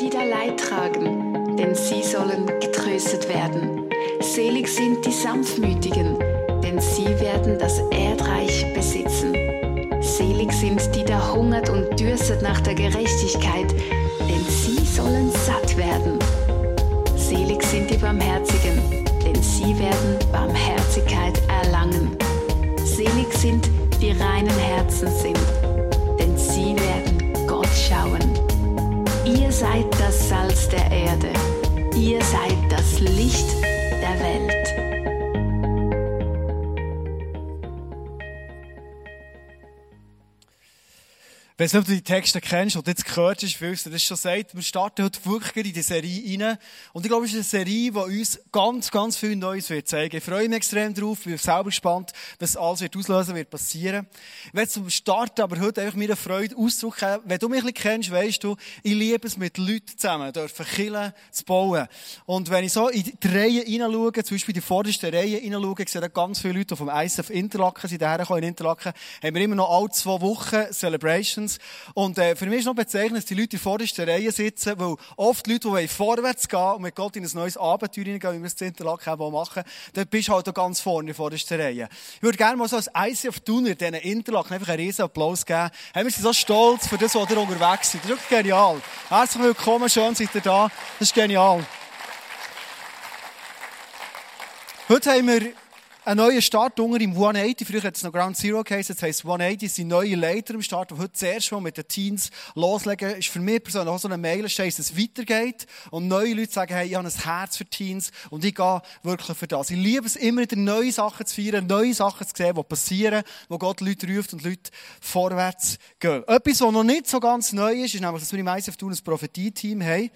die da Leid tragen, denn sie sollen getröstet werden. Selig sind die Sanftmütigen, denn sie werden das Erdreich besitzen. Selig sind die da hungert und dürstet nach der Gerechtigkeit, denn sie sollen satt werden. Selig sind die Barmherzigen, denn sie werden Barmherzigkeit erlangen. Selig sind die reinen Herzen sind, denn sie werden Gott schauen. Ihr seid das Salz der Erde. Ihr seid das Licht ob du die Texte kennst oder jetzt gehört hast, wie du das schon sagt. Wir starten heute wirklich in die Serie rein. Und ich glaube, es ist eine Serie, die uns ganz, ganz viel Neues wird zeigen. Ich freue mich extrem drauf. Bin selber gespannt, was alles wird auslösen wird passieren. Ich werde zum Starten aber heute einfach mir eine Freude ausdrücken. Wenn du mich ein bisschen kennst, weißt du, ich liebe es mit Leuten zusammen, dürfen Killen zu bauen. Und wenn ich so in die Reihen hineinschaue, zum Beispiel die vorderste Reihe hineinschaue, sehe ich ganz viele Leute, die vom ISF Interlaken sind, daher in Interlaken, haben wir immer noch alle zwei Wochen Celebration Connections. Und äh, für mich ist noch bezeichnend, dass die Leute in vordersten Reihe sitzen, weil oft Leute, die vorwärts gehen und mit Gott in ein neues Abenteuer hineingehen, wie wir es in Interlaken machen, dann bist du halt auch ganz vorne in vordersten Reihe. Ich würde gerne mal so als ICF Tuner diesen Interlaken einfach einen riesen Applaus geben. Hey, wir sind so stolz für das, was ihr unterwegs seid. Das ist wirklich genial. Herzlich willkommen, schön seid ihr da. Das ist genial. Heute haben wir ein neuer Start unter im 180. Früher hat es noch Ground Zero geheißen. Jetzt heisst 180 sind neue Leiter im Start, die heute zuerst mal mit den Teens loslegen. Ist für mich persönlich auch so eine Meilenstein, dass es weitergeht. Und neue Leute sagen, hey, ich habe ein Herz für Teens und ich gehe wirklich für das. Ich liebe es immer wieder, neue Sachen zu feiern, neue Sachen zu sehen, die passieren, wo Gott Leute ruft und Leute vorwärts gehen. Etwas, was noch nicht so ganz neu ist, ist nämlich, dass wir im ISF tun ein Prophetie-Team haben.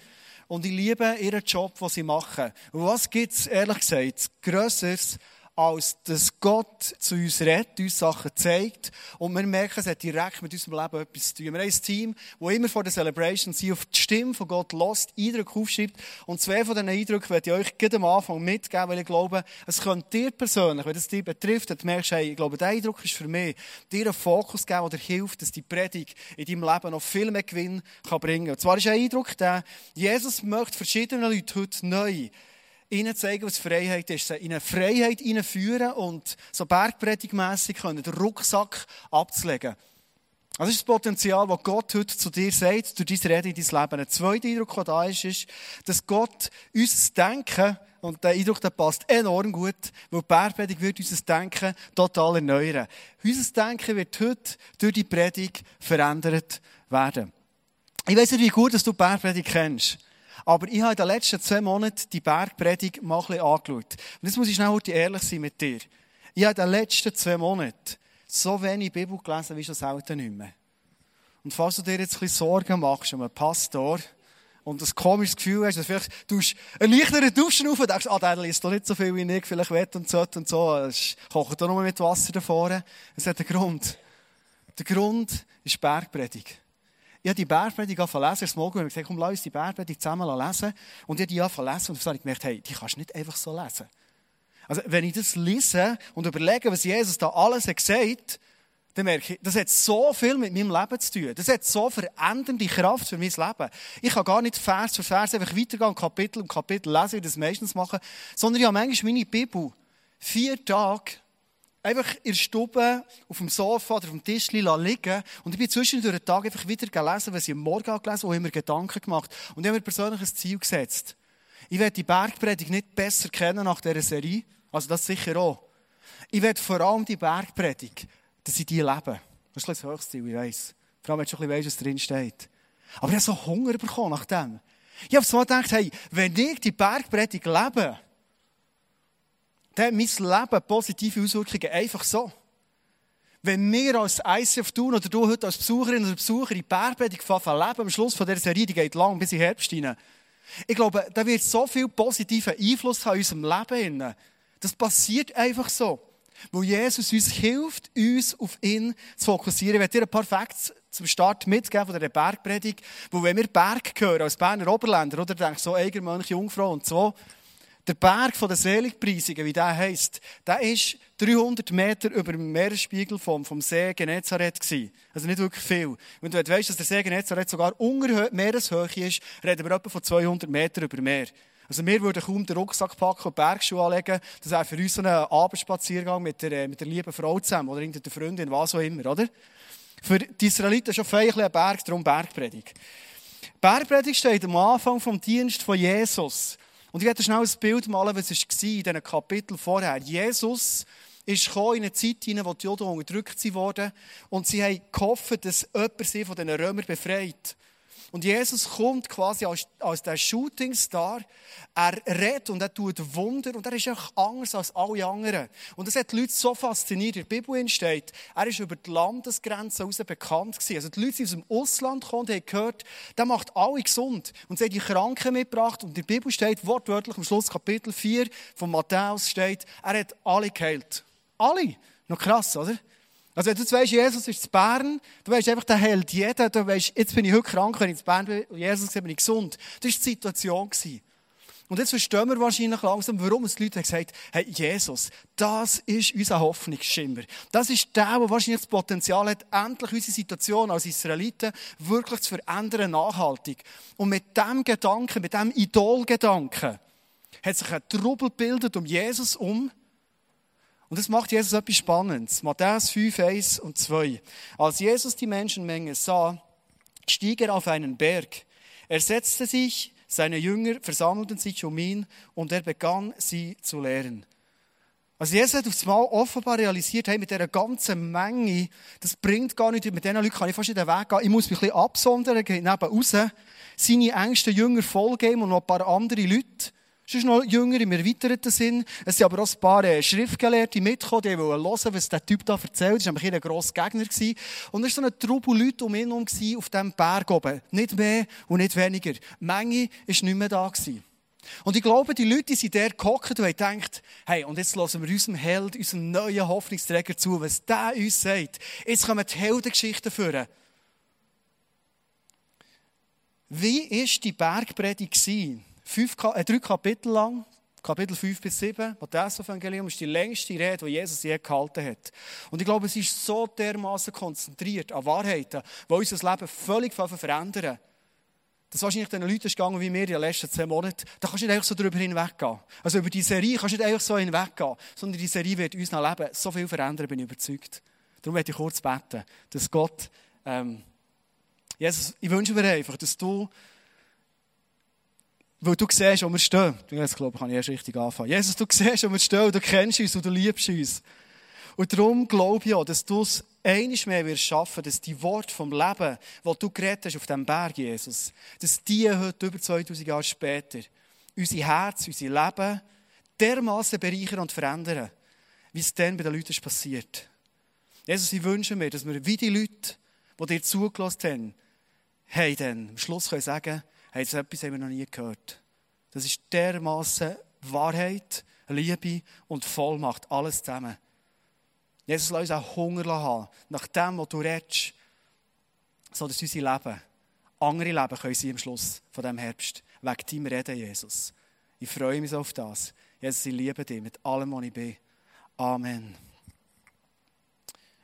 Und ich liebe ihren Job, den sie machen. Und was gibt es, ehrlich gesagt, Grösseres, als dass Gott zu uns redet, uns Sachen zeigt und wir merken, es hat direkt mit unserem Leben etwas zu tun. Wir haben ein Team, das immer vor der Celebration sie auf die Stimme von Gott lässt, Eindrücke aufschreibt und zwei von diesen Eindrücken werde ich euch gerade am Anfang mitgeben, weil ich glaube, es könnte dir persönlich, wenn es dich betrifft, du merkst, hey, ich glaube, der Eindruck ist für mich, dir einen Fokus geben, der dir hilft, dass die Predigt in deinem Leben noch viel mehr Gewinn kann bringen kann. Und zwar ist ein Eindruck der, Jesus möchte verschiedene Leute heute neu ihnen zeigen, was Freiheit ist. Sie in eine Freiheit führen und so bergpredigmässig können, den Rucksack abzulegen. Das ist das Potenzial, das Gott heute zu dir sagt, durch dein Reden in dein Leben. Ein zweiter Eindruck, der da ist, ist, dass Gott unser Denken, und der Eindruck der passt enorm gut, weil die Bergpredigt wird unser Denken total erneuern. Unser Denken wird heute durch die Predigt verändert werden. Ich weiss nicht, wie gut dass du die Bergpredigt kennst. Aber ich habe in den letzten zwei Monaten die Bergpredigt mal ein bisschen angeschaut. Und jetzt muss ich schnell ehrlich sein mit dir. Ich habe in den letzten zwei Monaten so wenig Bibel gelesen wie schon selten nicht mehr. Und falls du dir jetzt ein bisschen Sorgen machst um einen Pastor und ein komisches Gefühl hast, dass vielleicht du einen leichteren Duschen auf und denkst, ah, der liest doch nicht so viel wie ich, vielleicht wett und so und so, es kocht doch nur mit Wasser davor. Es hat einen Grund. Der Grund ist Bergpredigt. Habe die Bergpredigt angefangen lesen, Morgen, ich gesagt, komm, lass uns die Bergpredigt zusammen lesen. Und ich habe die angefangen lesen, und dann habe ich gemerkt, hey, die kannst du nicht einfach so lesen. Also, wenn ich das lese und überlege, was Jesus da alles hat gesagt, dann merke ich, das hat so viel mit meinem Leben zu tun. Das hat so verändernde Kraft für mein Leben. Ich kann gar nicht Vers für Vers einfach weitergehen, Kapitel um Kapitel lesen, wie ich das meistens mache, sondern ich habe manchmal meine Bibel vier Tage einfach in der Stube, auf dem Sofa oder auf dem Tisch liegen. Und ich bin zwischendurch den Tag einfach wieder gelesen, was ich am Morgen gelesen habe, und mir Gedanken gemacht. Und ich habe mir persönlich ein Ziel gesetzt. Ich werde die Bergpredigt nicht besser kennen nach dieser Serie. Also das sicher auch. Ich werde vor allem die Bergpredigt, dass ich die lebe. Das ist das höchste Ziel, ich weiss. Vor allem, wenn du schon ein bisschen weißt, was drin steht. Aber ich habe so Hunger bekommen nach dem. Ich habe so gedacht, hey, wenn ich die Bergpredigt lebe, hat mein Leben positive Auswirkungen. Einfach so. Wenn wir als ICF tun oder du heute als Besucherin oder Besucher in Bergpredigt leben, am Schluss von dieser Serie, die geht lang bis in Herbst hinein. Ich glaube, da wird so viel positiven Einfluss haben in unserem Leben. Das passiert einfach so. Wo Jesus uns hilft, uns auf ihn zu fokussieren. Ich werde dir ein paar Facts zum Start mitgeben von dieser Bergpredigt. Wo wenn wir Berg hören, als Berner Oberländer, oder denkst so Eigermönch, Jungfrau und so, Der Berg der Seligpreisungen, wie der heisst, der ist 300 Meter über dem Meeresspiegel vom, vom See Genezareth gewesen. Also nicht wirklich viel. Wenn du weißt, dass der See Genezareth sogar unter Meereshöhe ist, reden wir etwa von 200 Meter über Meer. Also wir würden kaum den Rucksack packen und Bergschuhe anlegen. Das wäre für uns so ein Abendspaziergang mit der, mit der lieben Frau zusammen oder der Freundin, was auch immer, oder? Für die Israeliten schon feierlich ein Berg, darum Bergpredigt. Bergpredigt steht am Anfang vom Dienst von Jesus. Und ich werde schnell ein Bild malen, was es war in diesen Kapitel vorher. Jesus ist in eine Zeit hinein, wo die Juden unterdrückt wurden. Und sie haben gehofft, dass jemand sie von diesen Römern befreit. Und Jesus kommt quasi als, als der Shootingstar. Er redet und er tut Wunder und er ist auch anders als alle anderen. Und das hat die Leute so fasziniert. In der Bibel steht, er ist über die Landesgrenzen heraus bekannt gewesen. Also die Leute sind aus dem Ausland gekommen und haben gehört, der macht alle gesund. Und sie haben die Kranken mitgebracht. Und in der Bibel steht wortwörtlich am Schluss Kapitel 4 von Matthäus steht, er hat alle geheilt. Alle. Noch krass, oder? Also, wenn du weißt, Jesus ist zu Bern, du weißt einfach, der hält jeden, du weißt, jetzt bin ich heute krank, wenn ich zu Bern bin, und Jesus bin ich gesund. Das war die Situation. Und jetzt verstehen wir wahrscheinlich langsam, warum es die Leute gesagt haben, hey, Jesus, das ist unser Hoffnungsschimmer. Das ist der, der wahrscheinlich das Potenzial hat, endlich unsere Situation als Israeliten wirklich zu verändern, nachhaltig. Und mit dem Gedanken, mit dem Idolgedanken, hat sich ein Trubel gebildet um Jesus um, und das macht Jesus etwas Spannendes. Matthäus 5, 1 und 2. Als Jesus die Menschenmenge sah, stieg er auf einen Berg. Er setzte sich, seine Jünger versammelten sich um ihn und er begann, sie zu lehren. Also Jesus hat aufs Mal offenbar realisiert, hey, mit dieser ganzen Menge, das bringt gar nichts, mit diesen Leuten kann ich fast nicht den Weg gehen. Ich muss mich ein bisschen absondern, gehen neben raus, seine engsten Jünger vollgeben und noch ein paar andere Leute. Es ist noch jünger im erweiterten Sinn. Es sind aber auch ein paar äh, Schriftgelehrte mitgekommen, die wollten hören, was der Typ da erzählt. Das war ein grosser Gegner. Und es war so ein Trubel Leute um ihn herum auf diesem Berg oben. Nicht mehr und nicht weniger. Die Menge war nicht mehr da. Und ich glaube, die Leute sind der gehockt und haben gedacht, hey, und jetzt hören wir unserem Held, unserem neuen Hoffnungsträger zu, was der uns sagt. Jetzt kommen die Heldengeschichten führen. Wie war die Bergpredigt? Fünf, äh, drei Kapitel lang, Kapitel 5 bis 7, Matthäus-Evangelium, ist die längste Rede, die Jesus je gehalten hat. Und ich glaube, es ist so dermaßen konzentriert an Wahrheiten, die unser Leben völlig verändern. Das wahrscheinlich den Leuten ist gegangen wie mir in den letzten zehn Monaten. Da kannst du nicht einfach so darüber hinweggehen. Also über die Serie kannst du nicht einfach so hinweggehen, sondern die Serie wird unser Leben so viel verändern, bin ich überzeugt. Darum möchte ich kurz beten, dass Gott, ähm, Jesus, ich wünsche mir einfach, dass du weil du siehst, wo wir stehen. Jetzt glaube ich, kann ich erst richtig anfangen. Jesus, du siehst, wo wir stehen, du kennst uns und du liebst uns. Und darum glaube ich auch, dass du es einiges mehr wirst schaffen, dass die Worte vom Leben, die du geredet hast auf dem Berg, Jesus, dass die heute über 2000 Jahre später unser Herz, unser Leben dermaßen bereichern und verändern, wie es dann bei den Leuten passiert. Jesus, ich wünsche mir, dass wir wie die Leute, die dir zugelassen haben, hey, dann am Schluss können sagen, hey, so etwas haben wir noch nie gehört. Das ist dermaßen Wahrheit, Liebe und Vollmacht, alles zusammen. Jesus, lass uns auch Hunger haben, nach dem, was du redest, so dass unser Leben, andere Leben können sie am Schluss von diesem Herbst, wegen deinem Reden, Jesus. Ich freue mich so auf das. Jesus, ich liebe dich mit allem, was ich bin. Amen.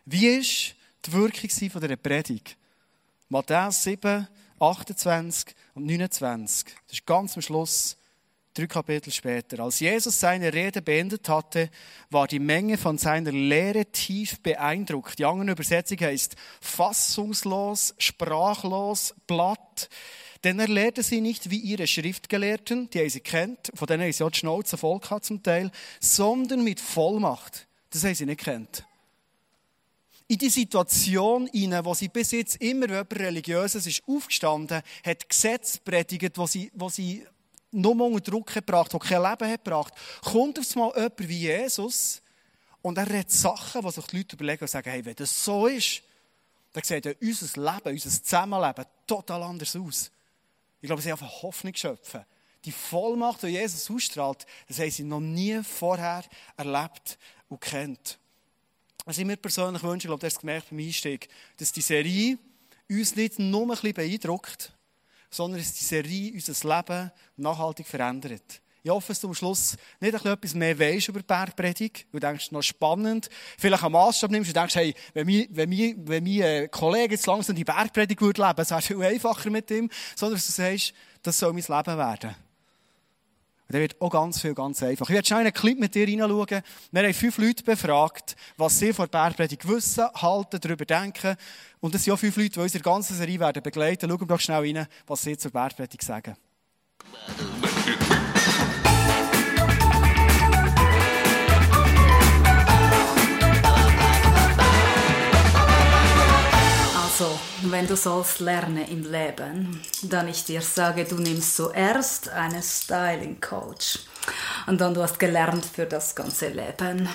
Wie war die Wirkung von dieser Predigt? Matthäus 7, 28 und 29. Das ist ganz am Schluss, drei Kapitel später. Als Jesus seine Rede beendet hatte, war die Menge von seiner Lehre tief beeindruckt. Die andere Übersetzung heißt fassungslos, sprachlos, platt. Denn er lehrte sie nicht wie ihre Schriftgelehrten, die er sie kennt, von denen er sie auch die Schnauze voll hat zum Teil, sondern mit Vollmacht. Das haben sie nicht kennt in die Situation hinein, wo sie bis jetzt immer jemand Religiöses ist aufgestanden, hat Gesetze predigt, wo sie, wo sie nur unter Druck gebracht, wo kein Leben hat gebracht, kommt auf einmal jemand wie Jesus und er redet Sachen, die sich die Leute überlegen und sagen, hey, wenn das so ist, dann sieht ja unser Leben, unser Zusammenleben total anders aus. Ich glaube, sie haben eine Hoffnung schöpfen. Die Vollmacht, die Jesus ausstrahlt, das haben sie noch nie vorher erlebt und kennt. Was ich mir persönlich wünsche, ich glaube, das hast du gemerkt beim Einstieg, dass die Serie uns nicht nur ein bisschen beeindruckt, sondern dass die Serie unser Leben nachhaltig verändert. Ich hoffe, dass du am Schluss nicht etwas mehr weißt über die Bergpredigt. Du denkst, noch spannend. Vielleicht einen Maßstab nimmst und denkst, hey, wenn mein, wenn mein, wenn mein äh, Kollege jetzt langsam die Bergpredigt würde leben, es wäre viel einfacher mit ihm. Sondern dass du sagst, das soll mein Leben werden. Und dann wird auch ganz viel ganz einfach. Ich werde schnell einen Clip mit dir hineinschauen. Wir haben fünf Leute befragt, was sie von der Bergpredigt wissen, halten, darüber denken. Und das sind auch fünf Leute, die unsere ganze Serie werden begleiten. Schauen wir doch schnell rein, was sie zur Bergpredigt sagen. Wenn du sollst lernen im Leben, dann ich dir sage, du nimmst zuerst einen Styling Coach und dann du hast gelernt für das ganze Leben.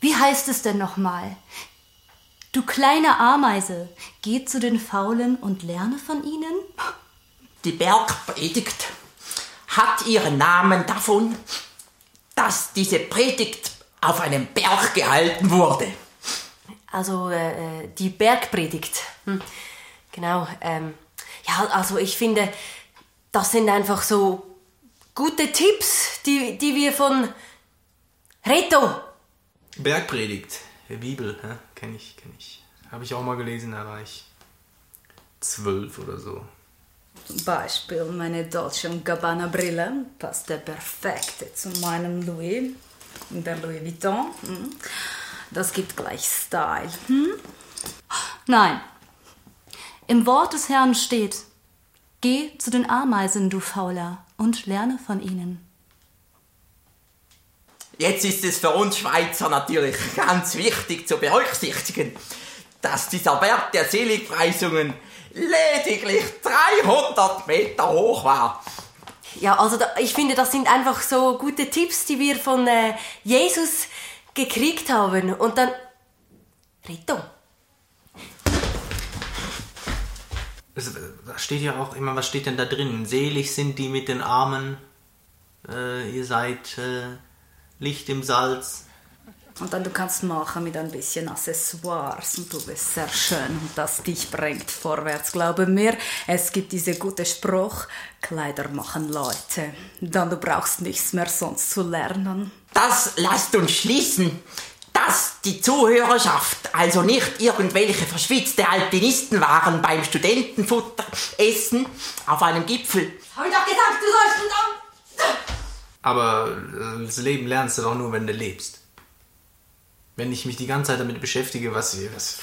Wie heißt es denn nochmal? Du kleine Ameise, geh zu den Faulen und lerne von ihnen? Die Bergpredigt hat ihren Namen davon, dass diese Predigt auf einem Berg gehalten wurde. Also äh, äh, die Bergpredigt. Hm. Genau. Ähm, ja, also ich finde, das sind einfach so gute Tipps, die, die wir von Reto. Bergpredigt, der Bibel, ja, kenne ich, kenne ich. Habe ich auch mal gelesen, da war ich zwölf oder so. Zum Beispiel meine Dolce Gabbana Brille passt der perfekt zu meinem Louis, der Louis Vuitton. Hm. Das gibt gleich Style. Hm? Nein. Im Wort des Herrn steht, geh zu den Ameisen, du Fauler, und lerne von ihnen. Jetzt ist es für uns Schweizer natürlich ganz wichtig zu berücksichtigen, dass dieser Berg der Seligpreisungen lediglich 300 Meter hoch war. Ja, also da, ich finde, das sind einfach so gute Tipps, die wir von äh, Jesus gekriegt haben. Und dann. Rito. Da steht ja auch immer, was steht denn da drin? Selig sind die mit den Armen, äh, ihr seid äh, Licht im Salz. Und dann du kannst machen mit ein bisschen Accessoires und du bist sehr schön und das dich bringt vorwärts. Glaube mir, es gibt diese gute Spruch, Kleider machen Leute. Dann du brauchst nichts mehr sonst zu lernen. Das lasst uns schließen, dass die Zuhörerschaft also nicht irgendwelche verschwitzte Alpinisten waren beim Studententutteressen auf einem Gipfel. Hab ich doch gesagt, du sollst dann. Aber äh, das Leben lernst du doch nur, wenn du lebst. Wenn ich mich die ganze Zeit damit beschäftige, was, was,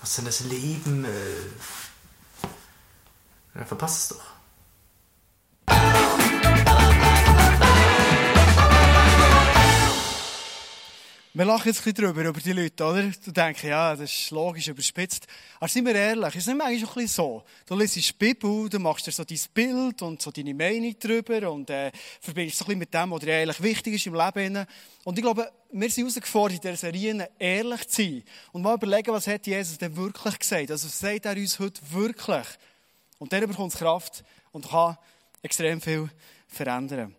was denn das Leben, äh, dann verpasst es doch. Wir lachen jetzt ein bisschen drüber, über die Leute, oder? Du denkst, ja, das ist logisch überspitzt. Aber sind wir ehrlich, ist es nicht eigentlich ein bisschen so? Du liest die Bibel, du machst dir so dein Bild und so deine Meinung drüber und äh, verbindest so ein bisschen mit dem, was dir eigentlich wichtig ist im Leben. Und ich glaube, wir sind herausgefordert, in dieser Serie ehrlich zu sein und mal überlegen, was hat Jesus denn wirklich gesagt? Also, was sagt er uns heute wirklich? Und dann bekommt es Kraft und kann extrem viel verändern.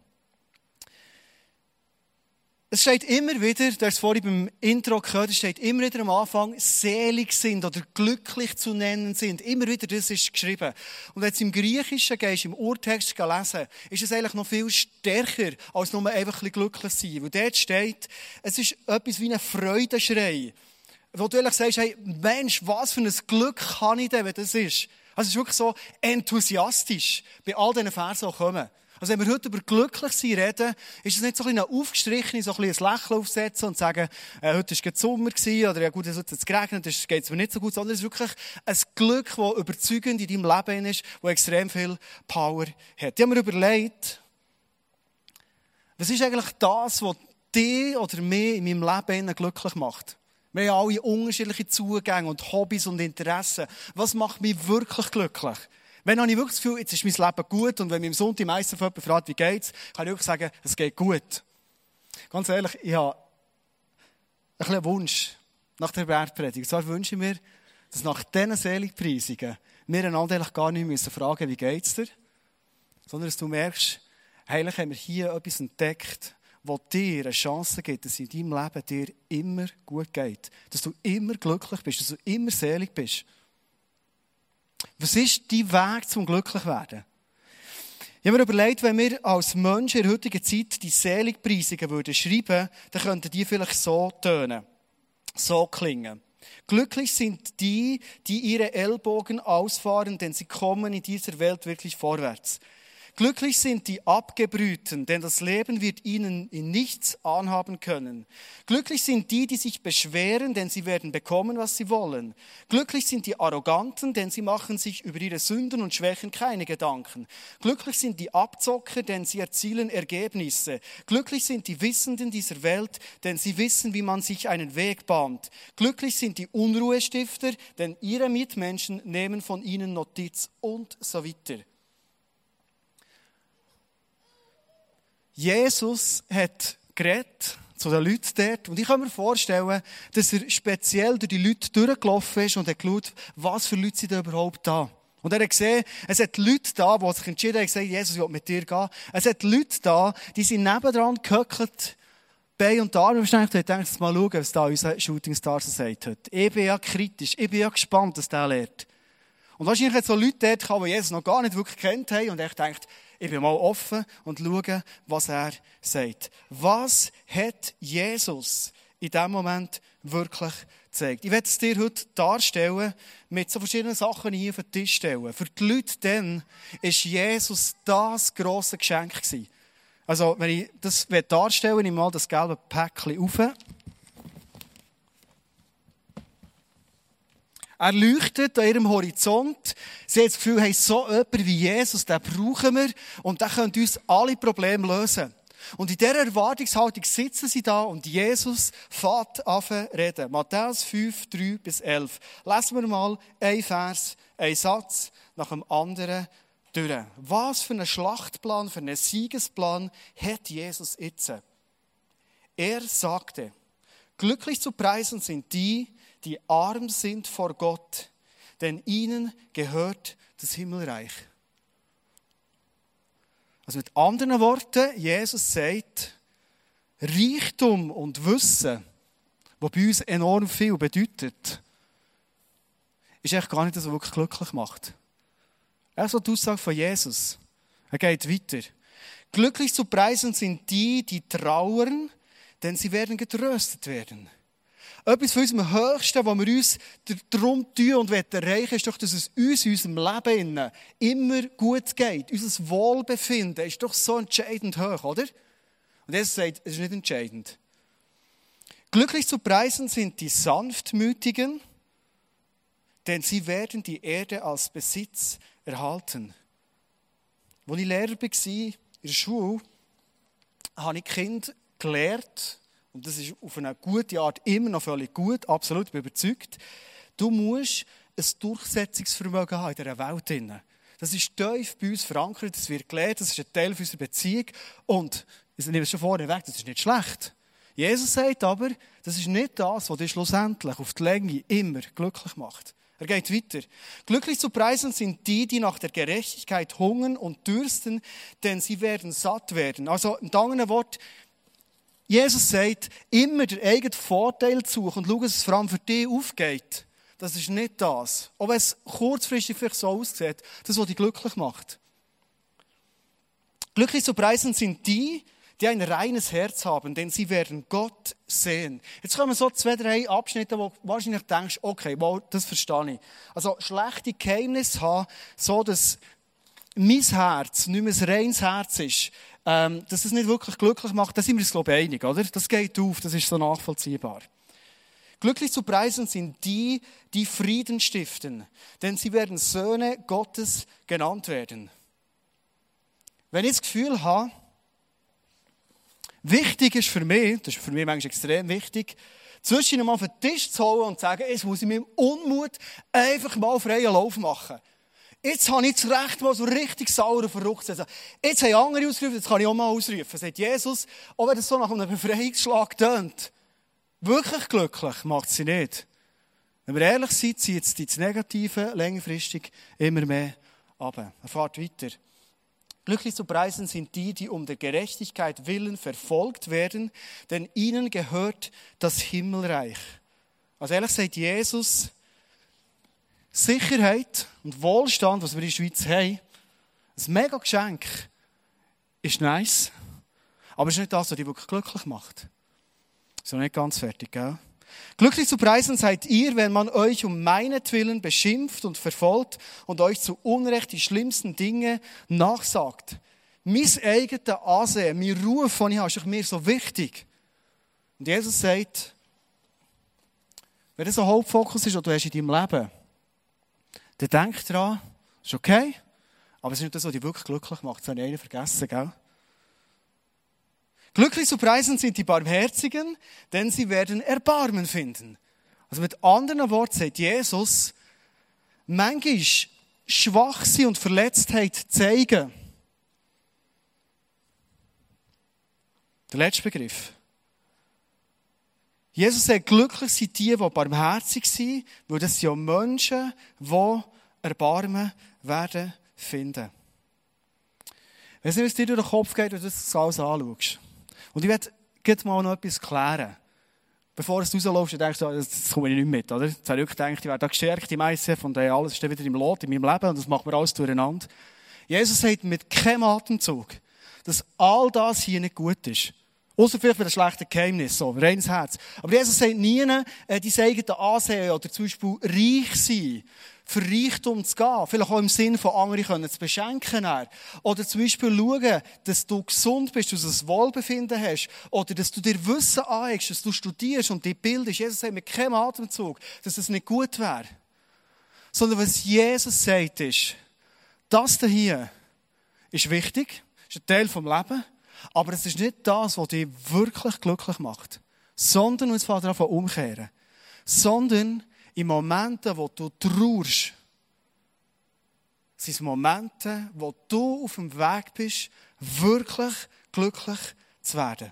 Es steht immer wieder, du hast es vorhin beim Intro gehört, es steht immer wieder am Anfang, selig sind oder glücklich zu nennen sind. Immer wieder, das ist geschrieben. Und wenn du im Griechischen gehst, im Urtext lesen, ist es eigentlich noch viel stärker, als nur einfach ein glücklich sein. Weil dort steht, es ist etwas wie ein Freudenschrei. Wo du ehrlich sagst, hey, Mensch, was für ein Glück kann ich denn, wenn das ist? Also es ist wirklich so enthusiastisch, bei all diesen Versen, die kommen. Also wenn wir heute über glücklich sein reden, ist es nicht so ein bisschen aufgestrichen, so ein, bisschen ein Lächeln aufsetzen und sagen, äh, heute war es Sommer gewesen, oder ja gut, es hat jetzt geregnet, es geht mir nicht so gut, sondern es ist wirklich ein Glück, das überzeugend in deinem Leben ist, das extrem viel Power hat. Ich habe mir überlegt, was ist eigentlich das, was dich oder mich in meinem Leben glücklich macht? Wir haben alle unterschiedliche Zugänge und Hobbys und Interessen. Was macht mich wirklich glücklich? Wenn habe ich wirklich das Gefühl, jetzt ist mein Leben gut und wenn mich am Sonntag meistens jemand fragt, wie geht's, kann ich wirklich sagen, es geht gut. Ganz ehrlich, ich habe ein Wunsch nach der Bergpredigt. Und zwar wünsche ich mir, dass nach diesen Seligpreisungen wir einander eigentlich gar nicht müssen fragen, wie geht's dir, sondern dass du merkst, eigentlich haben wir hier etwas entdeckt, was dir eine Chance gibt, dass in deinem Leben dir immer gut geht. Dass du immer glücklich bist, dass du immer selig bist. Was ist dein Weg zum Glücklichwerden? Ich habe mir überlegt, wenn wir als Menschen in der heutigen Zeit die Seligpreisungen würden schreiben, dann könnten die vielleicht so tönen, so klingen. Glücklich sind die, die ihre Ellbogen ausfahren, denn sie kommen in dieser Welt wirklich vorwärts. Glücklich sind die Abgebrühten, denn das Leben wird ihnen in nichts anhaben können. Glücklich sind die, die sich beschweren, denn sie werden bekommen, was sie wollen. Glücklich sind die Arroganten, denn sie machen sich über ihre Sünden und Schwächen keine Gedanken. Glücklich sind die Abzocker, denn sie erzielen Ergebnisse. Glücklich sind die Wissenden dieser Welt, denn sie wissen, wie man sich einen Weg bahnt. Glücklich sind die Unruhestifter, denn ihre Mitmenschen nehmen von ihnen Notiz und so weiter. Jesus hat geredet zu den Leuten dort. Und ich kann mir vorstellen, dass er speziell durch die Leute durchgelaufen ist und hat geschaut, was für Leute sind da überhaupt da. Und er hat gesehen, es hat Leute da, die sich entschieden haben, gesagt, Jesus, ich will mit dir gehen. Es hat Leute da, die sind nebendran gehöckelt, Bein und Arme beschränkt und denkt, mal schauen, was da unser Shooting Star so sagt heute. Ich bin ja kritisch, ich bin ja gespannt, was der lehrt. Und wahrscheinlich hat es so Leute dort die Jesus noch gar nicht wirklich kennt haben und echt denkt, ich bin mal offen und schaue, was er sagt. Was hat Jesus in diesem Moment wirklich gezeigt? Ich werde es dir heute darstellen, mit so verschiedenen Sachen hier auf den Tisch stellen. Für die Leute dann war Jesus das grosse Geschenk. Gewesen. Also, wenn ich das darstellen will, nehme ich mal das gelbe Päckchen auf. Er leuchtet an ihrem Horizont. Sie haben das Gefühl, hey, so jemand wie Jesus, den brauchen wir und der könnte uns alle Probleme lösen. Und in dieser Erwartungshaltung sitzen sie da und Jesus fährt an reden. Matthäus 5, 3 bis 11. Lesen wir mal ein Vers, ein Satz nach dem anderen durch. Was für einen Schlachtplan, für einen Siegesplan hat Jesus jetzt? Er sagte, glücklich zu preisen sind die, die arm sind vor Gott, denn ihnen gehört das Himmelreich. Also mit anderen Worten, Jesus sagt, Reichtum und Wissen, was bei uns enorm viel bedeutet, ist echt gar nicht das, was wirklich glücklich macht. Er so die Aussage von Jesus. Er geht weiter. Glücklich zu preisen sind die, die trauern, denn sie werden getröstet werden. Etwas von unserem Höchsten, was wir uns darum tun und erreichen ist doch, dass es uns in unserem Leben immer gut geht. Unser Wohlbefinden ist doch so entscheidend hoch, oder? Und er sagt, es ist nicht entscheidend. Glücklich zu preisen sind die Sanftmütigen, denn sie werden die Erde als Besitz erhalten. Als ich Lehrer war in der Schule, habe ich Kind gelehrt, und das ist auf eine gute Art immer noch völlig gut, absolut, ich bin überzeugt, du musst ein Durchsetzungsvermögen haben in dieser Welt. Das ist tief bei uns verankert, das wird gelehrt, das ist ein Teil unserer Beziehung und, ich nehme es schon vorne weg, das ist nicht schlecht. Jesus sagt aber, das ist nicht das, was dich schlussendlich auf die Länge immer glücklich macht. Er geht weiter. Glücklich zu preisen sind die, die nach der Gerechtigkeit hungern und dürsten, denn sie werden satt werden. Also, mit anderen Wort, Jesus sagt, immer den eigenen Vorteil zu suchen und schauen, dass es vor allem für dich aufgeht. Das ist nicht das. Auch wenn es kurzfristig vielleicht so aussieht, das, was dich glücklich macht. Glücklich zu preisen sind die, die ein reines Herz haben, denn sie werden Gott sehen. Jetzt kommen so zwei, drei Abschnitte, wo du wahrscheinlich denkst, okay, wow, das verstehe ich. Also schlechte Geheimnisse haben, so dass mein Herz nicht mehr ein reines Herz ist, ähm, dass es nicht wirklich glücklich macht, da sind wir uns, glaube ich, einig, oder? Das geht auf, das ist so nachvollziehbar. Glücklich zu preisen sind die, die Frieden stiften, denn sie werden Söhne Gottes genannt werden. Wenn ich das Gefühl habe, wichtig ist für mich, das ist für mich manchmal extrem wichtig, zwischen mal auf den Tisch zu holen und zu sagen, jetzt muss ich meinem Unmut einfach mal freien Lauf machen. Jetzt habe ich das Recht, mal so richtig sauer und verrückt zu sein. Jetzt haben andere ausgerufen, jetzt kann ich auch mal ausrufen. Sagt Jesus, auch wenn das so nach einem Befreiungsschlag tönt, wirklich glücklich macht sie nicht. Wenn wir ehrlich sind, zieht es das Negative längerfristig immer mehr ab. Er fährt weiter. Glücklich zu preisen sind die, die um der Gerechtigkeit willen verfolgt werden, denn ihnen gehört das Himmelreich. Also ehrlich sagt Jesus, Sicherheit und Wohlstand, was wir in der Schweiz haben, ein mega Geschenk, ist nice, aber es ist nicht das, was dich wirklich glücklich macht. Noch nicht ganz fertig, gell? Glücklich zu preisen seid ihr, wenn man euch um meinetwillen beschimpft und verfolgt und euch zu Unrecht die schlimmsten Dinge nachsagt. Mein eigenes Ansehen, mein Ruf, den ich habe, ist mir so wichtig. Und Jesus sagt, wenn das ein Hauptfokus ist, den du hast in deinem Leben, dann denk dran, ist okay, aber es ist nicht das, was dich wirklich glücklich macht. Das habe ich einen vergessen, gell? Glücklich zu preisen sind die Barmherzigen, denn sie werden Erbarmen finden. Also mit anderen Worten sagt Jesus, manchmal Schwachsein und Verletztheit zeigen. Der letzte Begriff. Jesus sagt, glücklich sind die, die barmherzig sind, weil das sind ja Menschen, die Erbarmen werden finden. Ich weiß nicht, was dir durch den Kopf geht, wenn du das alles anschaust. Und ich werde jetzt mal noch etwas klären. Bevor du rausläufst, denkst du, das komme ich nicht mit, oder? Jetzt habe ich gedacht, ich werde da gestärkt im ICF und alles ist wieder im Lot, in meinem Leben und das macht mir alles durcheinander. Jesus sagt mit keinem Atemzug, dass all das hier nicht gut ist. Außer vielleicht für ein schlechtes Geheimnis, so, reines Herz. Aber Jesus sagt nie, äh, die eigenen Ansehen oder zum Beispiel reich sein, für Reichtum zu gehen. Vielleicht auch im Sinn von anderen können zu beschenken. Oder zum Beispiel schauen, dass du gesund bist, dass du ein Wohlbefinden hast. Oder dass du dir Wissen anhegst, dass du studierst und dich bildest. Jesus sagt mit keinem Atemzug, dass das nicht gut wäre. Sondern was Jesus sagt ist, das hier ist wichtig, ist ein Teil vom Leben. Aber es ist nicht das, was dich wirklich glücklich macht. Sondern, und jetzt fängt er umkehren. Sondern in Momenten, wo du trauerst, sind es Momente, wo du auf dem Weg bist, wirklich glücklich zu werden.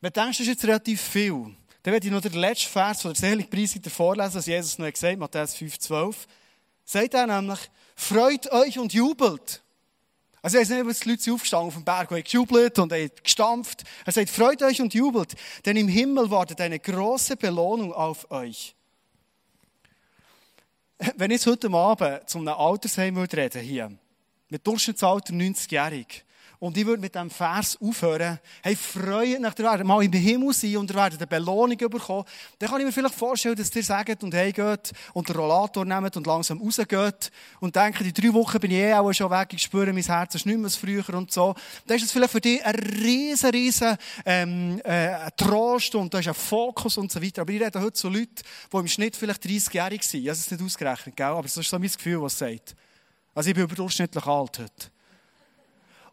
Wenn du denkst, das ist jetzt relativ viel, dann werde ich noch den letzten Vers von der Seligpreisung vorlesen, was Jesus noch gesagt hat, Matthäus 5,12. Sagt er nämlich, freut euch und jubelt. Also er ist nicht, was die Leute aufgestanden auf dem Berg, haben gejubelt und haben gestampft. Er sagt, freut euch und jubelt, denn im Himmel wartet eine große Belohnung auf euch. Wenn ich heute Abend zu einem Altersheim reden hier, mit Durchschnittsalter 90-jährig, und ich würde mit diesem Vers aufhören, hey, freut nach der mal im Himmel sein und ihr werdet eine Belohnung bekommen. Dann kann ich mir vielleicht vorstellen, dass ihr sagt und hey geht und den Rollator nehmt und langsam rausgeht und denkt, die drei Wochen bin ich eh auch schon weg, ich spüre, mein Herz ist nicht mehr früher und so. Dann ist es vielleicht für dich ein riesen, riesen ähm, äh, Trost und da ist ein Fokus und so weiter. Aber ich rede heute zu Leuten, die im Schnitt vielleicht 30-jährig sind. Ich habe es nicht ausgerechnet, gell? aber das ist so mein Gefühl, was es sagt. Also ich bin überdurchschnittlich alt heute.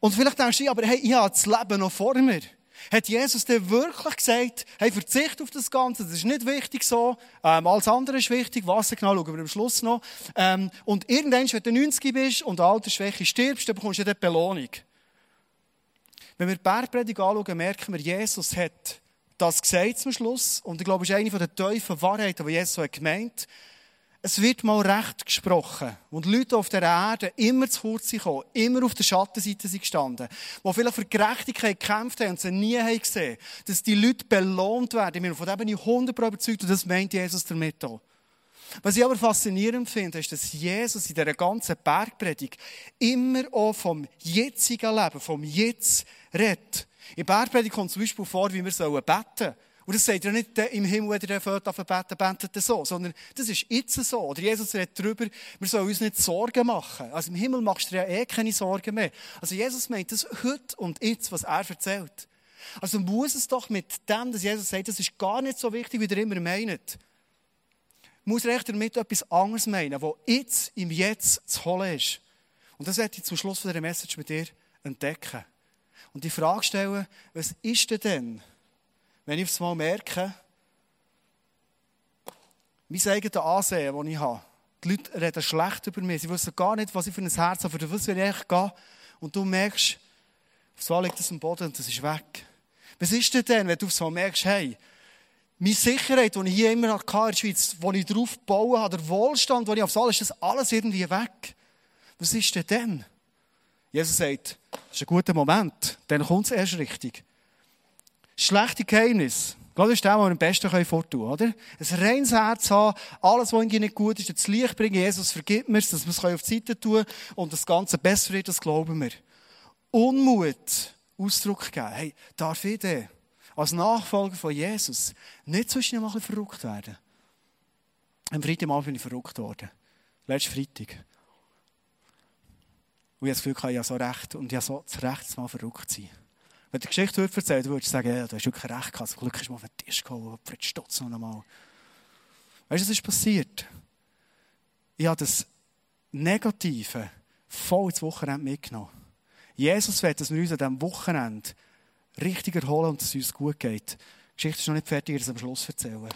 Und vielleicht denkst du, aber hey, ich habe das Leben noch vor mir. Hat Jesus dir wirklich gesagt, hey, verzicht auf das Ganze, das ist nicht wichtig so, ähm, alles andere ist wichtig, Wasser genau schauen wir am Schluss noch. Ähm, und irgendwann, wenn du 90 bist und Altersschwäche stirbst, dann bekommst du eine Belohnung. Wenn wir die Bergpredigt anschauen, merken wir, Jesus hat das gesagt zum Schluss. Und ich glaube, es ist eine der tiefen Wahrheiten, die Jesus so hat gemeint es wird mal Recht gesprochen. Und Leute auf der Erde immer zu kurz kommen, immer auf der Schattenseite sind gestanden, die vielleicht für Gerechtigkeit gekämpft haben und sie nie haben gesehen, dass die Leute belohnt werden. Von dem bin ich 100% überzeugt und das meint Jesus damit auch. Was ich aber faszinierend finde, ist, dass Jesus in dieser ganzen Bergpredigt immer auch vom jetzigen Leben, vom Jetzt redet. In der Bergpredigt kommt zum Beispiel vor, wie wir beten sollen. Und das sagt er nicht im Himmel, wenn er fährt auf beten, betet so, sondern das ist jetzt so. Oder Jesus redet darüber, wir sollen uns nicht Sorgen machen. Also im Himmel machst du dir ja eh keine Sorgen mehr. Also Jesus meint das heute und jetzt, was er erzählt. Also muss es doch mit dem, dass Jesus sagt, das ist gar nicht so wichtig, wie er immer meint. Muss er echt damit etwas anderes meinen, was jetzt im Jetzt zu holen ist. Und das werde ich zum Schluss von dieser Message mit dir entdecken. Und die Frage stellen, was ist denn denn, wenn ich es mal merke, mein eigenes Ansehen, das ich habe, die Leute reden schlecht über mich, sie wissen gar nicht, was ich für ein Herz habe, für das will ich eigentlich gehen. Und du merkst, aufs Mal liegt das am Boden und das ist weg. Was ist denn denn, wenn du aufs Mal merkst, hey, meine Sicherheit, die ich hier immer hatte in der Schweiz, wo ich drauf bauen habe, der Wohlstand, den ich aufs All ist das alles irgendwie weg. Was ist denn denn? Jesus sagt, das ist ein guter Moment, dann kommt es erst richtig. Schlechte Geheimnis. Das ist das, was wir am besten vortun können, oder? Ein reines Herz haben, alles, was irgendwie nicht gut ist, ins Licht bringen. Jesus vergibt mir dass wir es auf die Seite tun und das Ganze besser wird, das glauben wir. Unmut Ausdruck gegeben. Hey, darf ich denn als Nachfolger von Jesus nicht zwischen mal ein bisschen verrückt werden? Am Freitagabend bin ich verrückt worden. Letzten Freitag. Und ich habe das Gefühl, ich habe so recht und ich habe so das Recht, mal verrückt zu sein. Wenn die Geschichte würde erzählen würdest du sagen, ja, du hast wirklich recht gehabt. Zum Glück ist mal auf den Tisch gekommen, Fred Stutz noch einmal. Weißt du, was ist passiert? Ich habe das Negative voll ins Wochenende mitgenommen. Jesus will, dass wir uns an diesem Wochenende richtig erholen und dass es uns gut geht. Die Geschichte ist noch nicht fertig, ich es am Schluss erzählen.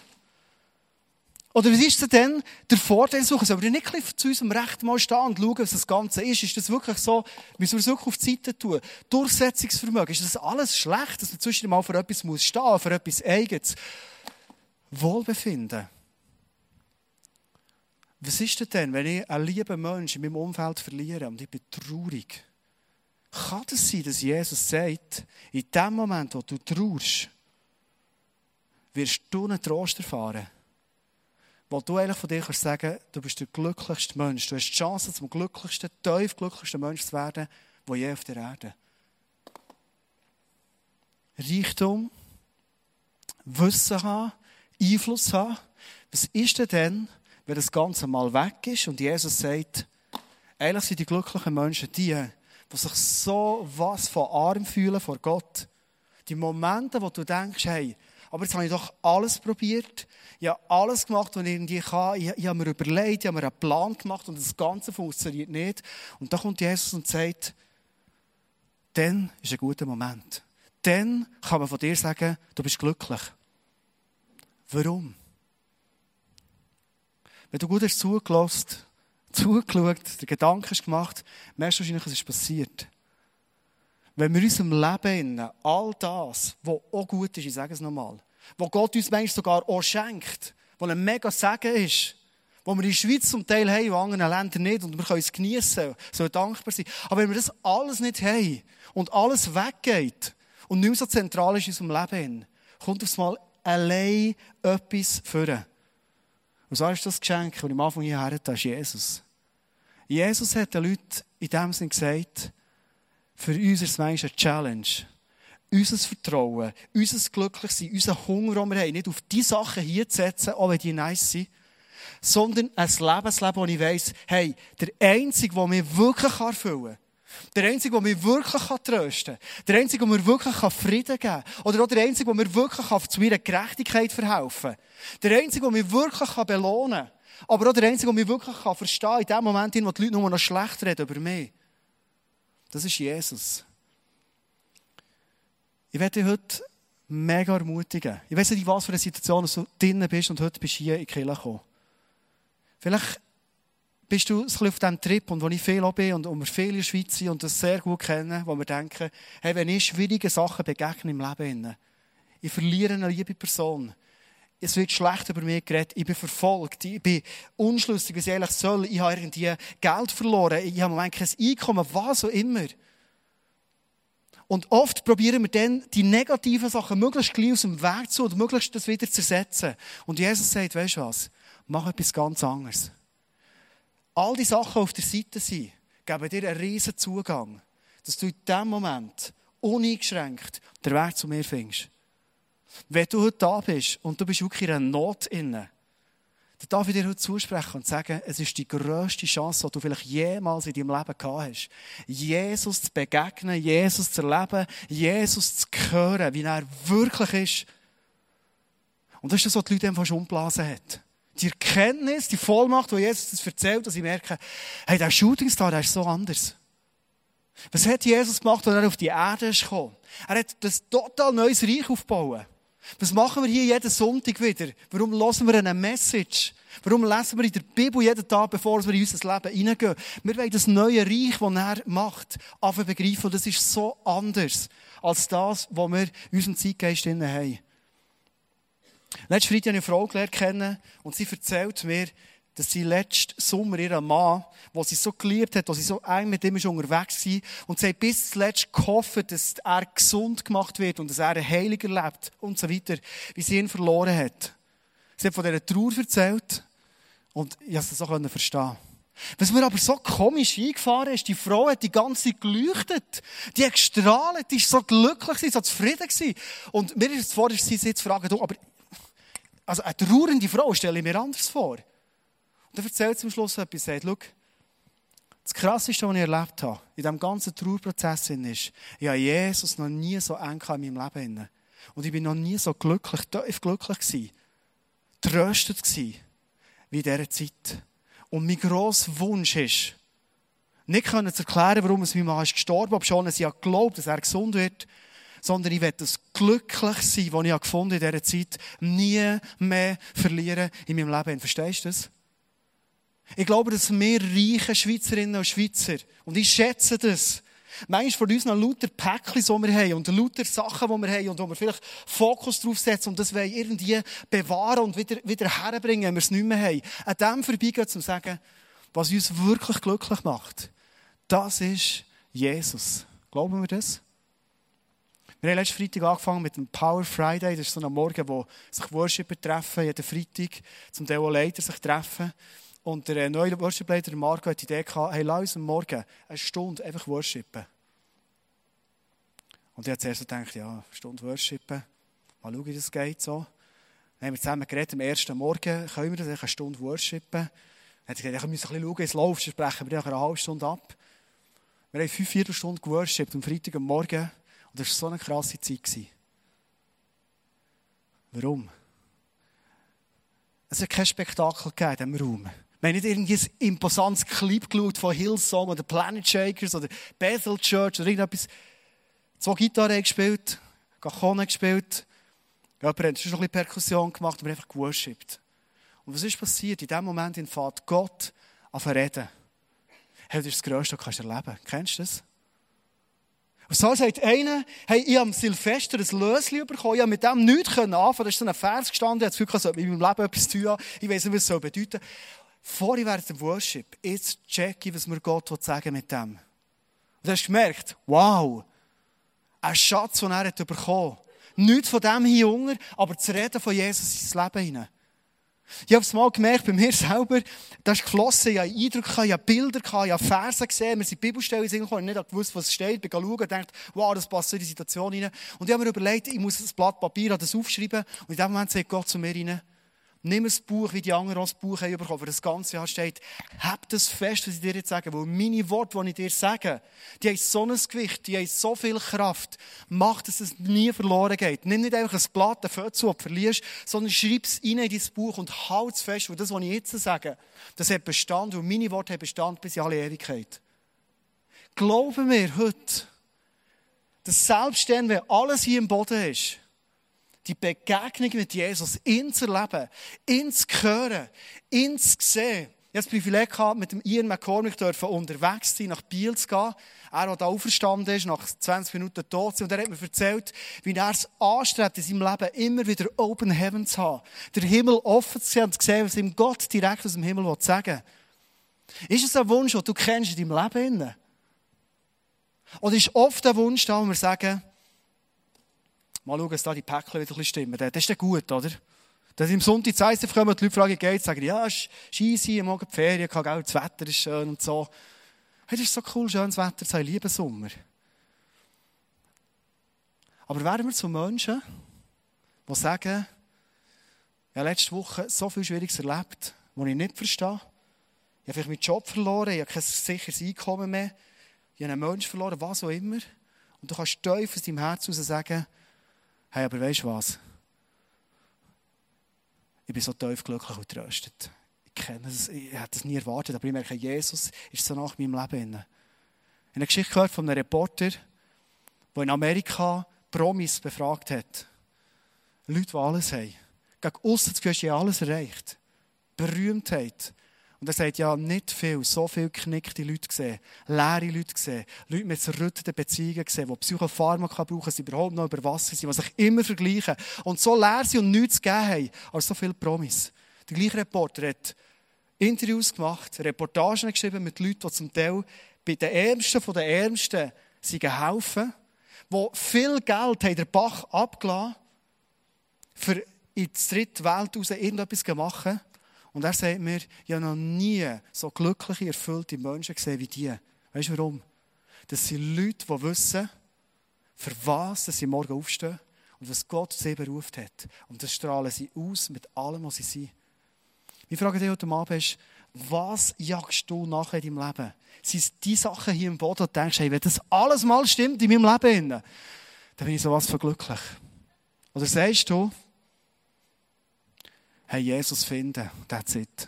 Oder was ist denn der Vorteil suchen? Sollen wir nicht zu unserem Recht mal stehen und schauen, was das Ganze ist? Ist das wirklich so, müssen wir es wirklich auf die Seite tun? Durchsetzungsvermögen, ist das alles schlecht, dass man zwischendurch mal für etwas muss stehen, für etwas Eigenes? Wohlbefinden. Was ist denn, wenn ich einen lieben Menschen in meinem Umfeld verliere und ich bin traurig? Kann es sein, dass Jesus sagt, in dem Moment, wo du traust, wirst du einen Trost erfahren? Wo du eigentlich von dir kannst sagen, du bist der glücklichste Mensch. Du hast die Chance, zum glücklichsten, tief glücklichsten Mensch zu werden, der je auf der Erde. Reichtum, Wissen haben, Einfluss haben. Was ist denn wenn das Ganze mal weg ist und Jesus sagt, eigentlich sind die glücklichen Menschen die, die sich so was von arm fühlen vor Gott. Die Momente, wo du denkst, hey, aber jetzt habe ich doch alles probiert. Ich habe alles gemacht, was ich irgendwie kann. Ich, habe mir überlegt, ich habe mir einen Plan gemacht und das Ganze funktioniert nicht. Und da kommt Jesus und sagt, dann ist ein guter Moment. Dann kann man von dir sagen, du bist glücklich. Warum? Wenn du gut hast zugelassen, zugeschaut, den Gedanken gemacht, merkst du wahrscheinlich, was ist passiert. Wenn wir in unserem Leben all das, was auch gut ist, ich sage es nochmal, was Gott uns manchmal sogar auch schenkt, was ein mega Segen ist, wo wir in der Schweiz zum Teil haben, in anderen Ländern nicht, und wir können es geniessen, so dankbar sein. Aber wenn wir das alles nicht haben und alles weggeht und nicht mehr so zentral ist in unserem Leben, kommt aufs Mal allein etwas führen. Und so ist das Geschenk, das ich am Anfang hierher hatte, ist Jesus. Jesus hat den Leuten in dem Sinne gesagt, für uns ist es manchmal eine Challenge. Unser Vertrauen, unser Glücklichsein, unser Hunger, den wir haben, nicht auf die Sachen hier zu setzen, auch wenn die nice sind, sondern ein Lebensleben, wo ich weiss, hey, der Einzige, der mich wirklich erfüllen kann, der Einzige, der mich wirklich trösten kann. Der Einzige, der mir wirklich Frieden geben kann. Oder auch der Einzige, der mir wirklich zu meiner Gerechtigkeit verhelfen kann. Der Einzige, der mich wirklich belohnen kann. Aber auch der Einzige, der mich wirklich verstehen kann, in dem Moment, in dem die Leute nur noch schlecht reden über mich. Das ist Jesus. Ich werde dich heute mega ermutigen. Ich weiß nicht, in was für einer Situation du drinnen bist und heute bist du hier in die Kirche gekommen. Vielleicht bist du ein auf diesem Trip und wo ich viel auch bin und, und wir viele in der Schweiz sind und das sehr gut kennen, wo wir denken, hey, wenn ich schwierige Sachen begegne im Leben, ich verliere eine liebe Person, es wird schlecht über mich geredet, ich bin verfolgt, ich bin unschlüssig, was ich eigentlich soll, ich habe irgendwie Geld verloren, ich habe im kein Einkommen, was auch immer. Und oft probieren wir dann, die negativen Sachen möglichst gleich aus dem Weg zu und möglichst das wieder zu ersetzen. Und Jesus sagt, weißt du was, mach etwas ganz anderes all die Sachen auf der Seite sind, geben dir einen riesen Zugang, dass du in diesem Moment uneingeschränkt den Weg zu mir findest. Wenn du heute da bist und du bist wirklich in einer Not inne, dann darf ich dir heute zusprechen und sagen, es ist die grösste Chance, die du vielleicht jemals in deinem Leben gehabt hast. Jesus zu begegnen, Jesus zu erleben, Jesus zu hören, wie er wirklich ist. Und das ist das, was die Leute einfach schon umblasen haben die Erkenntnis, die Vollmacht, wo Jesus das erzählt, dass ich merke, hey, der Shootingstar, der ist so anders. Was hat Jesus gemacht, als er auf die Erde ist gekommen? Er hat das total neues Reich aufgebaut. Was machen wir hier jeden Sonntag wieder? Warum hören wir eine Message? Warum lesen wir in der Bibel jeden Tag, bevor wir in unser Leben hineingehen? Wir wollen das neue Reich, das er macht, einfach begreifen. Und das ist so anders als das, was wir in unserem Zeitgeist haben. Letzten Freitag habe ich eine Frau gelernt kennen und sie erzählt mir, dass sie letzten Sommer ihren Mann, wo sie so geliebt hat, wo sie so eng mit ihm ist unterwegs war, und sie hat bis zuletzt gehofft, dass er gesund gemacht wird und dass er ein Heiliger lebt und so weiter, wie sie ihn verloren hat. Sie hat von dieser Trauer erzählt und ich konnte es so verstehen. Was mir aber so komisch eingefahren ist, die Frau hat die ganze Zeit geleuchtet. Die hat gestrahlt, die ist so glücklich, so zufrieden gewesen. Und mir ist es vor, sie jetzt fragen, aber, also eine trauernde Frau stelle ich mir anders vor. Dann erzählt am Schluss etwas, sagt, schau, das Krasseste, was ich erlebt habe, in diesem ganzen Trauerprozess ist, ich habe Jesus noch nie so eng in meinem Leben. Und ich bin noch nie so glücklich, glücklich gewesen, tröstet gewesen, wie in dieser Zeit. Und mein grosser Wunsch ist, nicht können zu erklären, warum es mein Mann ist gestorben, ob schon sie glaubt, dass er gesund wird, sondern ich werde das glücklich sein, was ich gefunden in dieser Zeit, nie mehr verlieren in meinem Leben. Verstehst du das? Ich glaube, dass wir reiche Schweizerinnen und Schweizer, und ich schätze das, manchmal von uns noch lauter Päckchen, die wir haben, und lauter Sachen, die wir haben, und wo wir vielleicht Fokus drauf setzen, und das wollen irgendwie bewahren und wieder, wieder herbringen, wenn wir es nicht mehr haben. An dem vorbeigehen, zu sagen, was uns wirklich glücklich macht, das ist Jesus. Glauben wir das? Wir haben letzten Freitag angefangen mit dem Power Friday. Das ist so ein Morgen, wo sich Worshipper treffen, jeden Freitag, zum Teil auch Leiter sich treffen. Und der äh, neue Worship-Leiter, Marco, hat die Idee gehabt, hey, lass uns Morgen eine Stunde einfach worshipen. Und ich habe zuerst gedacht, ja, eine Stunde worshipen, mal schauen, wie das geht so. Dann haben wir zusammen geredet, am ersten Morgen können wir das, eine Stunde worshipen. Dann hat er gesagt, ich muss ein bisschen schauen, wie es läuft, sonst sprechen wir nach einer halben Stunde ab. Wir haben fünf Viertelstunden geworshipped am Freitag am Morgen. Und das war so eine krasse Zeit. Warum? Es hat kein Spektakel gegeben in diesem Raum. Wir haben nicht irgendwie ein imposantes Clip geschaut von Hillsong oder Planet Shakers oder Bethel Church oder irgendetwas. Zwei Gitarren gespielt, Cajon gespielt. Jemand hat schon ein bisschen Perkussion gemacht und haben einfach geworshipped. Und was ist passiert? In dem Moment fährt Gott auf reden. Hey, das ist das Größte, was du erleben kannst. Kennst du das? Und so sagt einer, hey, ich habe am Silvester ein Löschen bekommen, ich habe mit dem nichts anfangen Da ist so ein Vers gestanden, ich habe das Gefühl, ich habe in meinem Leben etwas tun. Ich weiß nicht, was es so bedeutet. Vorher während dem Worship, jetzt check ich, was mir Gott sagen mit dem. Und du hast gemerkt, wow, ein Schatz, den er hat bekommen hat. Nichts von dem hier Hunger, aber zu reden von Jesus ins Leben hinein. Ich habe es mal gemerkt, bei mir selber, da ist geflossen, ich habe Eindruck, ich habe Bilder, ich habe Versen gesehen, wir sind Bibelstellen gekommen, ich nicht gewusst, was steht, bin schauen und dachte, wow, das passt in die Situation rein. Und ich habe mir überlegt, ich muss das Blatt Papier, das aufschreiben und in dem Moment sagt Gott zu mir rein, Nimm ein Buch, wie die anderen das Buch haben bekommen, das ganze Jahr steht. Hab das fest, was ich dir jetzt sage. Weil meine Worte, die ich dir sage, die haben so ein Gewicht, die haben so viel Kraft. Mach, dass es nie verloren geht. Nimm nicht einfach ein Blatt, ein Fötzel, das du verlierst, sondern schreib es rein in dein Buch und halt es fest, weil das, was ich jetzt sage, das hat Bestand, und meine Worte haben Bestand bis in alle Ewigkeit. Glauben mir heute, dass selbst dann, wenn alles hier im Boden ist, die Begegnung mit Jesus, ihn zu erleben, ihn zu hören, ihn zu sehen. Ich hatte das Privileg gehabt, mit dem Ian McCormick dürfen unterwegs sein, nach Biel zu gehen. Er, der da auferstanden ist, nach 20 Minuten tot. Und er hat mir erzählt, wie er es anstrebt, in seinem Leben immer wieder Open Heaven zu haben. Den Himmel offen zu sehen und zu sehen, was ihm Gott direkt aus dem Himmel sagen will. Ist es ein Wunsch, den du kennst in deinem Leben? Oder ist oft ein Wunsch da, wo wir sagen, Mal schauen, dass da die Päckchen wieder ein bisschen stimmen. Das ist dann gut, oder? Dass im Sonntag zu ISF kommen die Leute fragen, geht sagen, ja, es ist scheisse, morgen die Ferien, kann, das Wetter ist schön und so. Hey, das ist so cool, schönes Wetter, sei lieben Sommer. Aber werden wir zu Menschen, die sagen, ich habe letzte Woche so viel Schwieriges erlebt, was ich nicht verstehe. Ich habe vielleicht meinen Job verloren, ich habe kein sicheres Einkommen mehr, ich habe einen Menschen verloren, was auch immer. Und du kannst tief aus deinem Herz heraus sagen, Hey, aber weißt du was? Ich bin so tief glücklich und tröstet. Ich kenne das, ich hätte das nie erwartet, aber ich merke, Jesus ist so nach meinem Leben. Ich habe eine Geschichte gehört von einem Reporter, der in Amerika Promis befragt hat. Leute, die alles haben. Gegen aussen Gefühl, alles erreicht. Berühmtheit. Und er sagt, ja, nicht viel, so viel geknickte Leute gesehen, leere Leute gesehen, Leute mit zerrütteten Beziehungen gesehen, die Psychopharmaka brauchen, sie überhaupt noch über Wasser sind, die sich immer vergleichen und so leer sind und nichts gegeben haben, als so viel Promis. Der gleiche Reporter hat Interviews gemacht, Reportagen geschrieben mit Leuten, die zum Teil bei den Ärmsten von den Ärmsten sie helfen, die viel Geld haben der Bach abgelassen, für in die dritte Welt raus irgendetwas zu machen Und er sagt mir, ich habe noch nie so glückliche, erfüllte Menschen gesehen wie die. Weißt du warum? Das sind Leute, die wissen, für was sie morgen aufstehen und was Gott sie beruft hat. Und das strahlen sie aus mit allem, was sie sind. Ich frage dich heute Abend ist, was jagst du nachher in deinem Leben? Sind es die Sachen hier im Boden, und denkst, hey, wenn das alles mal stimmt in meinem Leben, dann bin ich sowas von glücklich. Oder sagst du, hey, Jesus finden, that's it.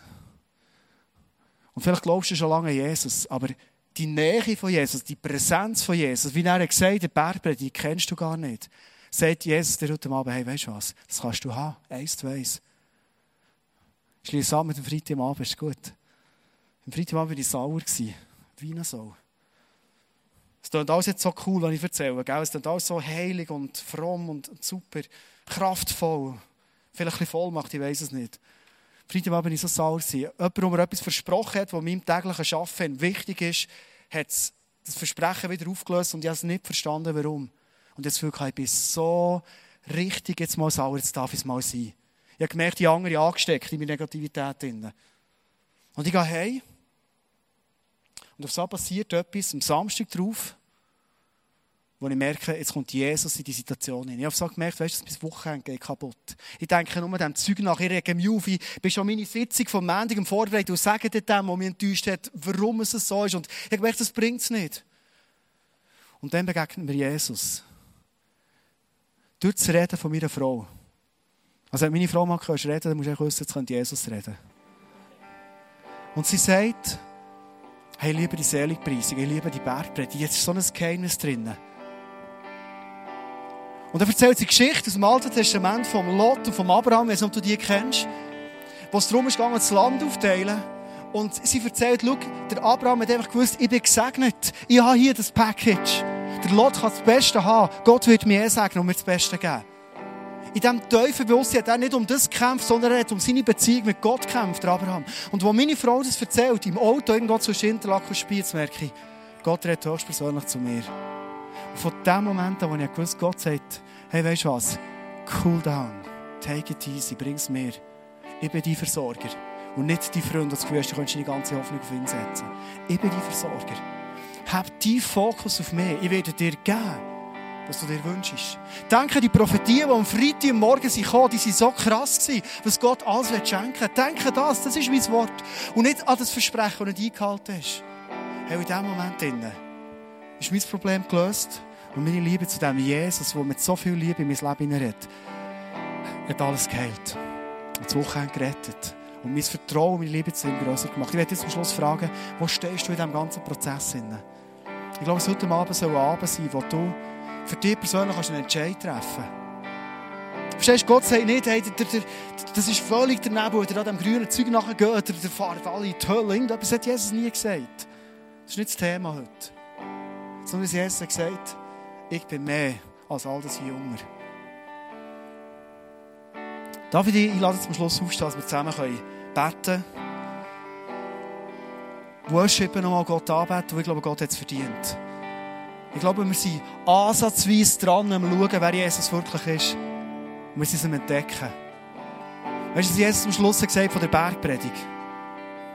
Und vielleicht glaubst du schon lange an Jesus, aber die Nähe von Jesus, die Präsenz von Jesus, wie er gesagt hat, der die kennst du gar nicht. Sagt Jesus dir heute Abend, hey, weißt du was, das kannst du haben, eins zu eins. Schließe an mit dem Freitagabend, ist gut. Am Freitagabend war ich sauer, wie eine Sau. Es klingt alles jetzt so cool, was ich erzähle. Gell? Es klingt alles so heilig und fromm und super, kraftvoll. Vielleicht ein bisschen Vollmacht, ich weiß es nicht. Freitagabend war ich so sauer. Jemand, der mir etwas versprochen hat, was meinem täglichen Arbeiten wichtig ist, hat das Versprechen wieder aufgelöst und ich habe es nicht verstanden, warum. Und jetzt fühle ich, ich bin so richtig jetzt mal sauer, jetzt darf ich es mal sein. Ich habe gemerkt, die andere angesteckt in meine Negativität. Drin. Und ich gehe heim. Und auf so passiert etwas am Samstag drauf, wo ich merke, jetzt kommt Jesus in die Situation hin. Ich habe so gemerkt, weißt du, mein Wochenende geht kaputt. Ich denke nur dem Zeug nach, ich rege mich auf, ich bin schon meine Sitzung vom Montag im Vorbereitung und sage dem, der mich enttäuscht hat, warum es so ist. Und ich habe gemerkt, das bringt es nicht. Und dann begegnet mir Jesus. Durch das Reden von meiner Frau. Also wenn meine Frau mal reden dann musst du wissen, jetzt könnte Jesus reden. Und sie sagt, hey, liebe die Seligpreisung, ich liebe die Bergpredigt, jetzt ist so ein Geheimnis drin. Und dann erzählt sie Geschichte aus dem Alten Testament vom Lot und vom Abraham, ob du die kennst, wo es darum gegangen, das Land aufteilen. Und sie erzählt, schau, der Abraham hat einfach gewusst, ich bin gesegnet, ich habe hier das Package. Der Lot kann das Beste haben, Gott wird mir eh segnen und mir das Beste geben. In diesem tiefen Bewusstsein hat er nicht um das gekämpft, sondern er hat um seine Beziehung mit Gott gekämpft, der Abraham. Und wo meine Frau das erzählt, im Auto irgendwo zwischen Interlaken und Spiez, merke ich, Gott redet höchstpersönlich zu mir. Von dem Moment an, wo ich gewusst Gott sagt, hey, weißt du was? Cool down. Take it easy. Bring's mir. Ich bin dein Versorger. Und nicht dein Freund, das Gefühl hast, du könntest deine ganze Hoffnung auf ihn setzen. Ich bin dein Versorger. Hab deinen Fokus auf mich. Ich werde dir geben, was du dir wünschst. Denke die Prophetien, die am Freitag Morgen kamen, die waren so krass gewesen, was Gott alles schenken will. Denke das, das ist mein Wort. Und nicht an das Versprechen, das nicht eingehalten ist. Hey, in diesem Moment drinnen ist mein Problem gelöst. Und meine Liebe zu dem Jesus, der mit so viel Liebe in mein Leben hineinredet, hat alles geheilt. Und das Wochenende gerettet. Und mein Vertrauen, meine Liebe zu ihm grösser gemacht. Ich werde jetzt am Schluss fragen, wo stehst du in diesem ganzen Prozess? Ich glaube, es heute Abend so ein Abend sein, wo du für dich persönlich einen Entscheid treffen kannst. Verstehst du, Gott sagt nicht, hey, der, der, das ist völlig daneben, ihr an diesem grünen Zeug nachher geht, der, der fahrt alle in die Hölle. Irgendetwas hat Jesus nie gesagt. Das ist nicht das Thema heute. Sondern Jesus hat gesagt, ich bin mehr als all das hier Hunger. Darf ich dich einladen zum Schluss aufstehen, dass wir zusammen beten können? Worshipen nochmal Gott anbeten, und ich glaube, Gott hat es verdient. Ich glaube, wir sind ansatzweise dran, wir schauen, wer Jesus wirklich ist. Und wir sind es entdecken. Weißt du, was Jesus am Schluss gesagt von der Bergpredigt?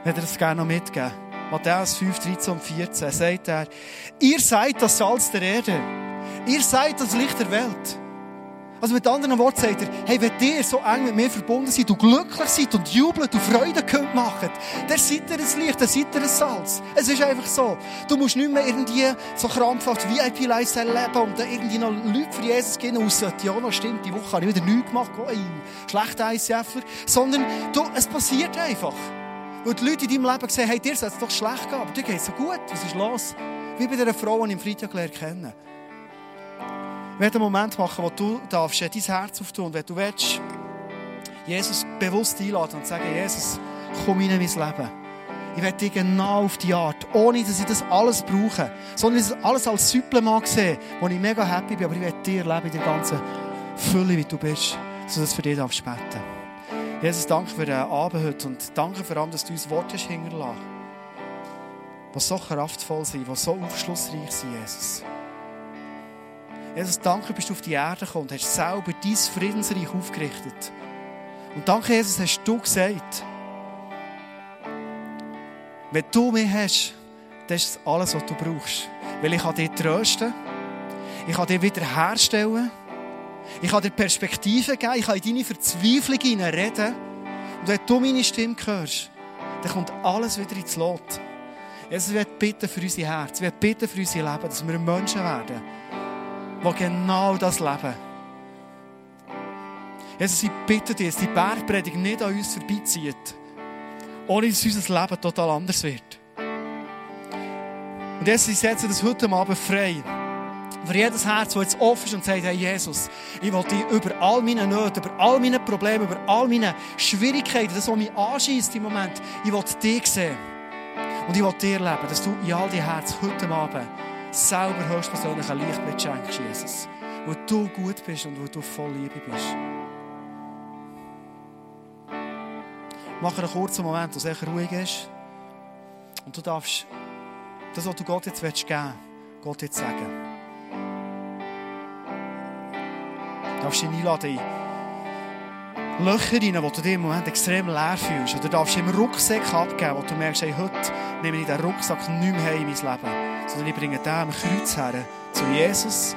Hätte er das gerne noch mitgeben? Matthäus 5, 13 und 14 sagt er, ihr seid das Salz der Erde. Ihr seid das Licht der Welt. Also mit anderen Worten sagt er, hey, wenn ihr so eng mit mir verbunden seid, du glücklich seid und jubelt und Freude könnt machen, dann seid ihr ein Licht, dann seid ihr ein Salz. Es ist einfach so. Du musst nicht mehr irgendwie so krampfhaft VIP-Lifestyle leben und dann irgendwie noch Leute für Jesus gehen, außer ja, noch stimmt, die Woche habe ich wieder nichts gemacht, oh, ey, schlechter ICFler. Sondern du, es passiert einfach. Weil die Leute in deinem Leben sehen, hey, dir soll es doch schlecht gehen, aber dir geht es so gut, was ist los? Wie bei dieser Frau, die ich am Freitag kennen ich werde einen Moment machen, wo du darfst, dein Herz auftun, wenn du willst, Jesus bewusst einladen und sagen, Jesus, komm in mein Leben. Ich werde dich genau auf die Art, ohne dass ich das alles brauche, sondern ich das alles als Supplement sehe, wo ich mega happy bin, aber ich werde dir leben in der ganzen Fülle, wie du bist, sodass du für dich darfst beten. Jesus, danke für den Abend heute und danke vor allem, dass du uns Worte hast die so kraftvoll sind, die so aufschlussreich sind, Jesus. Jesus, danke, bist du auf die Erde gekommen und hast selber dein Friedensreich aufgerichtet. Und danke, Jesus, hast du gesagt, Wenn du mich hast, das ist alles, was du brauchst. Weil ich kann dich trösten, ich kann dich wiederherstellen, ich kann dir Perspektive geben, ich kann in deine Verzweiflung reden. Und wenn du meine Stimme hörst, dann kommt alles wieder ins Lot. Jesus wird bitten für unser Herz, wir bitten für unser Leben, dass wir Menschen werden, die genau das leben. Jesus, ich bitte dich, dass die Bergpredigt nicht an uns vorbeizieht, ohne dass unser Leben total anders wird. Und Jesus, ich setze das heute Abend frei. Für jedes Herz, das jetzt offen ist und sagt, hey Jesus, ich will dich über all meine Nöte, über all meine Probleme, über all meine Schwierigkeiten, das, was mich anschießt im Moment, ich will dich sehen. Und ich will dir leben, dass du in all die Herzen heute Abend selber höchstpersönlich ein Licht schenkst, Jesus. Wo du gut bist und wo du voll Liebe bist. Mach einen kurzen Moment, wo es echt ruhig ist. Und du darfst das, was du Gott jetzt geben willst, Gott jetzt sagen. Darfst ihn einladen in Löcher rein, wo du dich im Moment extrem leer fühlst. Oder du darfst ihm Rucksack abgeben, wo du merkst, hey, heute nehme ich diesen Rucksack nicht in mein Leben. Sondern ich bringe den am Kreuz her zu Jesus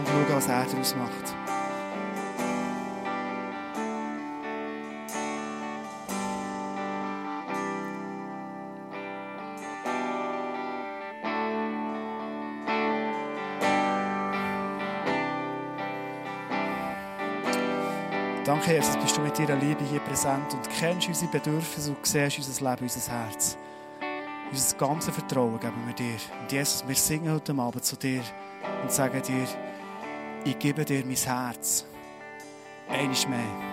und schaue, was er daraus macht. Danke, Jesus, bist du mit deiner Liebe hier präsent und kennst unsere Bedürfnisse und siehst unser Leben, unser Herz. Unser ganzes Vertrauen geben wir dir. Und Jesus, wir singen heute Abend zu dir und sagen dir, ich gebe dir mein Herz. Eines mehr.